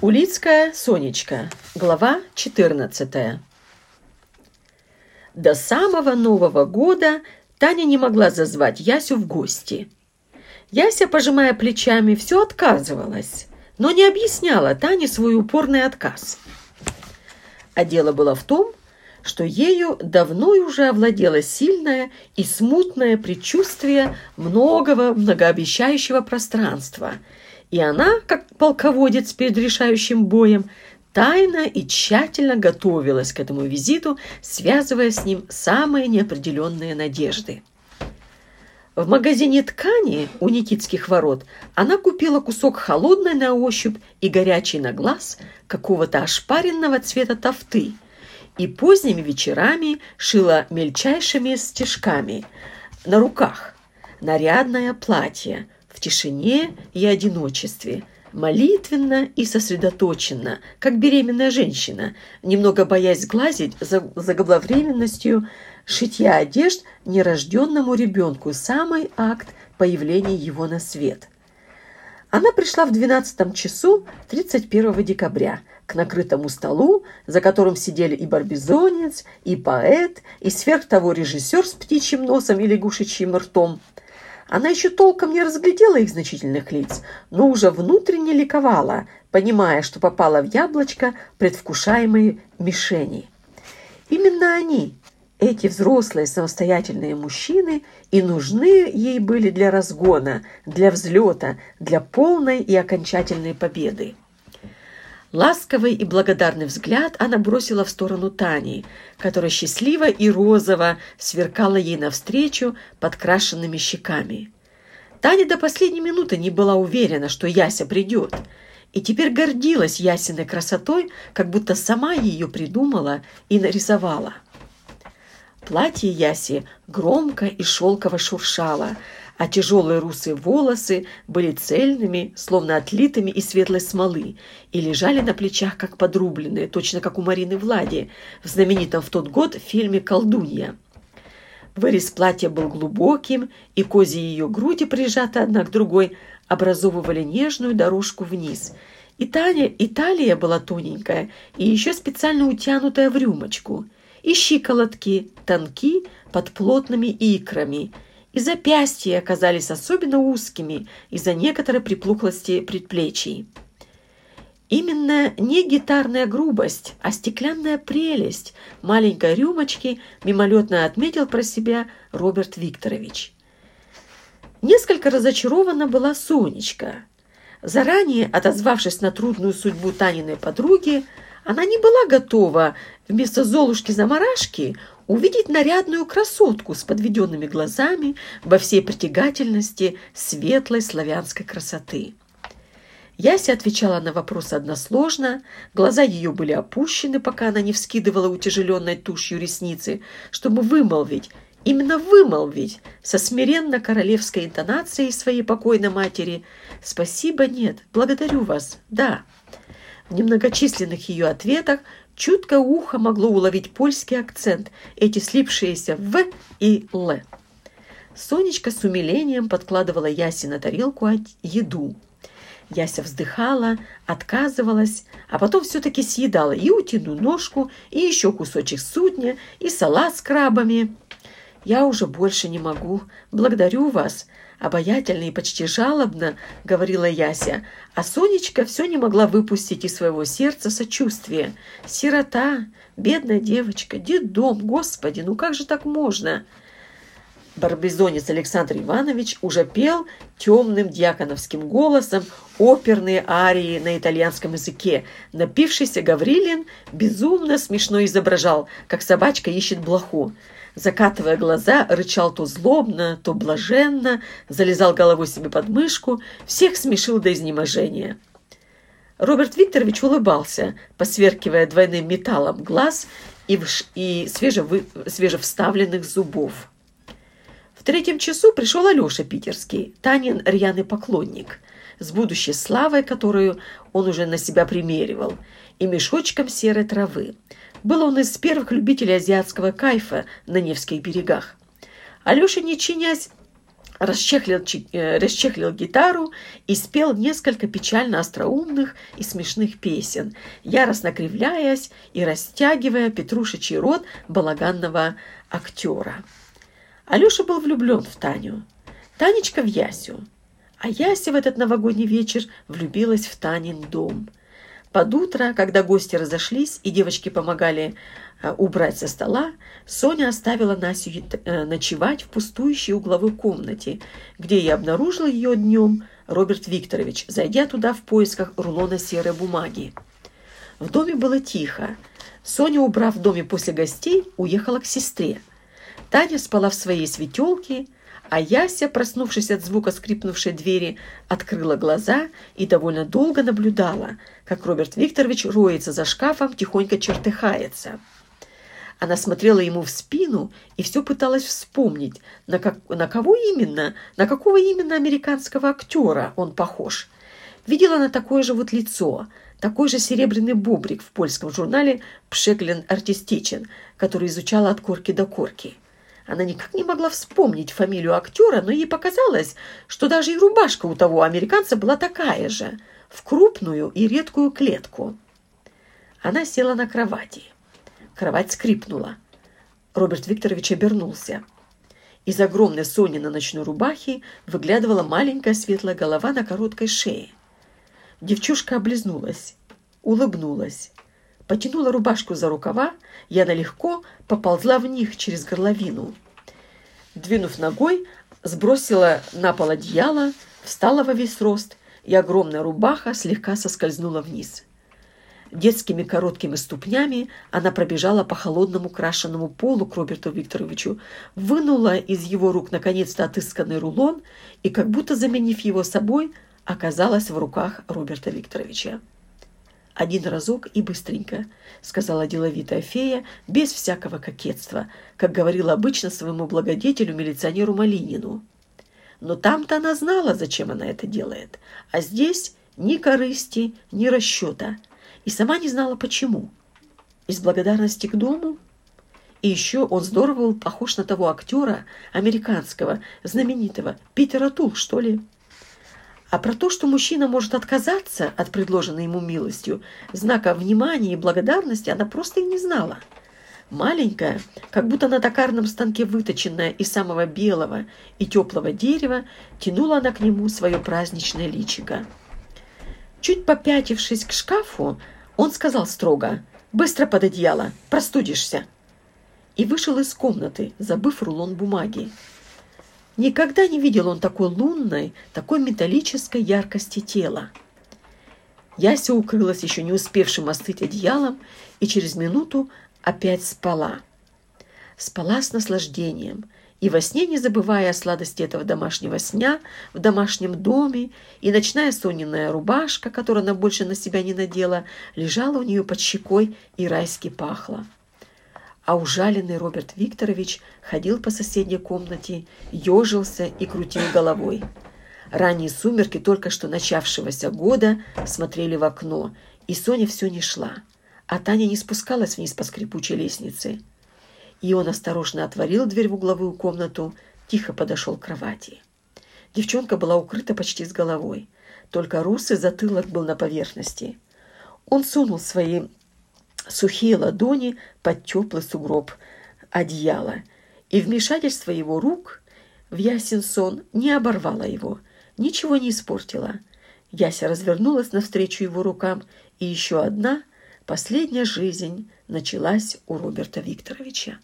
Улицкая Сонечка. Глава 14. До самого Нового года Таня не могла зазвать Ясю в гости. Яся, пожимая плечами, все отказывалась, но не объясняла Тане свой упорный отказ. А дело было в том, что ею давно уже овладело сильное и смутное предчувствие многого многообещающего пространства – и она, как полководец перед решающим боем, тайно и тщательно готовилась к этому визиту, связывая с ним самые неопределенные надежды. В магазине ткани у Никитских ворот она купила кусок холодной на ощупь и горячий на глаз какого-то ошпаренного цвета тофты и поздними вечерами шила мельчайшими стежками на руках нарядное платье – тишине и одиночестве, молитвенно и сосредоточенно, как беременная женщина, немного боясь сглазить за заблаговременностью шитья одежд нерожденному ребенку, самый акт появления его на свет. Она пришла в 12 часу 31 декабря к накрытому столу, за которым сидели и барбизонец, и поэт, и сверх того режиссер с птичьим носом и лягушечьим ртом – она еще толком не разглядела их значительных лиц, но уже внутренне ликовала, понимая, что попала в яблочко предвкушаемой мишени. Именно они, эти взрослые самостоятельные мужчины, и нужны ей были для разгона, для взлета, для полной и окончательной победы. Ласковый и благодарный взгляд она бросила в сторону Тани, которая счастливо и розово сверкала ей навстречу подкрашенными щеками. Таня до последней минуты не была уверена, что Яся придет, и теперь гордилась Ясиной красотой, как будто сама ее придумала и нарисовала. Платье Яси громко и шелково шуршало, а тяжелые русые волосы были цельными, словно отлитыми из светлой смолы, и лежали на плечах, как подрубленные, точно как у Марины Влади в знаменитом в тот год фильме «Колдунья». Вырез платья был глубоким, и козьи ее груди, прижаты одна к другой, образовывали нежную дорожку вниз. И, Таня, и талия была тоненькая, и еще специально утянутая в рюмочку, и щиколотки тонки под плотными икрами – и запястья оказались особенно узкими из-за некоторой приплухлости предплечий. Именно не гитарная грубость, а стеклянная прелесть маленькой рюмочки мимолетно отметил про себя Роберт Викторович. Несколько разочарована была Сонечка. Заранее отозвавшись на трудную судьбу Таниной подруги, она не была готова вместо Золушки-замарашки увидеть нарядную красотку с подведенными глазами во всей притягательности светлой славянской красоты. Яся отвечала на вопрос односложно, глаза ее были опущены, пока она не вскидывала утяжеленной тушью ресницы, чтобы вымолвить, именно вымолвить, со смиренно королевской интонацией своей покойной матери «Спасибо, нет, благодарю вас, да». Немногочисленных ее ответах Чуткое ухо могло уловить польский акцент, эти слипшиеся «в» и «л». Сонечка с умилением подкладывала Ясе на тарелку еду. Яся вздыхала, отказывалась, а потом все-таки съедала и утиную ножку, и еще кусочек судня, и салат с крабами. «Я уже больше не могу. Благодарю вас», обаятельно и почти жалобно говорила Яся, а Сонечка все не могла выпустить из своего сердца сочувствие. Сирота, бедная девочка, дом, господи, ну как же так можно? Барбизонец Александр Иванович уже пел темным дьяконовским голосом оперные арии на итальянском языке. Напившийся Гаврилин безумно смешно изображал, как собачка ищет блоху закатывая глаза, рычал то злобно, то блаженно, залезал головой себе под мышку, всех смешил до изнеможения. Роберт Викторович улыбался, посверкивая двойным металлом глаз и, вш... и свежевы... свежевставленных зубов. В третьем часу пришел Алеша Питерский, Танин рьяный поклонник, с будущей славой, которую он уже на себя примеривал, и мешочком серой травы. Был он из первых любителей азиатского кайфа на Невских берегах. Алеша, не чинясь, расчехлил, э, расчехлил гитару и спел несколько печально остроумных и смешных песен, яростно кривляясь и растягивая петрушечий рот балаганного актера. Алеша был влюблен в Таню, Танечка в Ясю, а Яся в этот новогодний вечер влюбилась в Танин дом. Под утро, когда гости разошлись и девочки помогали Э, убрать со стола, Соня оставила Насю э, ночевать в пустующей угловой комнате, где и обнаружил ее днем Роберт Викторович, зайдя туда в поисках рулона серой бумаги. В доме было тихо. Соня, убрав в доме после гостей, уехала к сестре. Таня спала в своей светелке, а Яся, проснувшись от звука скрипнувшей двери, открыла глаза и довольно долго наблюдала, как Роберт Викторович роется за шкафом, тихонько чертыхается. Она смотрела ему в спину и все пыталась вспомнить, на, как, на кого именно, на какого именно американского актера он похож. Видела она такое же вот лицо, такой же серебряный бобрик в польском журнале «Пшеклен артистичен», который изучала от корки до корки. Она никак не могла вспомнить фамилию актера, но ей показалось, что даже и рубашка у того американца была такая же, в крупную и редкую клетку. Она села на кровати. Кровать скрипнула. Роберт Викторович обернулся. Из огромной Сонины ночной рубахи выглядывала маленькая светлая голова на короткой шее. Девчушка облизнулась, улыбнулась, потянула рубашку за рукава, и она легко поползла в них через горловину. Двинув ногой, сбросила на пол одеяло, встала во весь рост, и огромная рубаха слегка соскользнула вниз. Детскими короткими ступнями она пробежала по холодному крашенному полу к Роберту Викторовичу, вынула из его рук наконец-то отысканный рулон и, как будто заменив его собой, оказалась в руках Роберта Викторовича. «Один разок и быстренько», — сказала деловитая фея, без всякого кокетства, как говорила обычно своему благодетелю, милиционеру Малинину. Но там-то она знала, зачем она это делает, а здесь ни корысти, ни расчета — и сама не знала почему. Из благодарности к дому? И еще он здорово был похож на того актера американского, знаменитого, Питера Тул, что ли. А про то, что мужчина может отказаться от предложенной ему милостью, знака внимания и благодарности, она просто и не знала. Маленькая, как будто на токарном станке выточенная из самого белого и теплого дерева, тянула она к нему свое праздничное личико. Чуть попятившись к шкафу, он сказал строго «Быстро под одеяло, простудишься!» и вышел из комнаты, забыв рулон бумаги. Никогда не видел он такой лунной, такой металлической яркости тела. Яся укрылась еще не успевшим остыть одеялом и через минуту опять спала. Спала с наслаждением – и во сне не забывая о сладости этого домашнего сня в домашнем доме, и ночная Сониная рубашка, которую она больше на себя не надела, лежала у нее под щекой и райски пахла. А ужаленный Роберт Викторович ходил по соседней комнате, ежился и крутил головой. Ранние сумерки только что начавшегося года смотрели в окно, и Соня все не шла, а Таня не спускалась вниз по скрипучей лестнице и он осторожно отворил дверь в угловую комнату, тихо подошел к кровати. Девчонка была укрыта почти с головой, только русый затылок был на поверхности. Он сунул свои сухие ладони под теплый сугроб одеяла, и вмешательство его рук в ясен сон не оборвало его, ничего не испортило. Яся развернулась навстречу его рукам, и еще одна, последняя жизнь началась у Роберта Викторовича.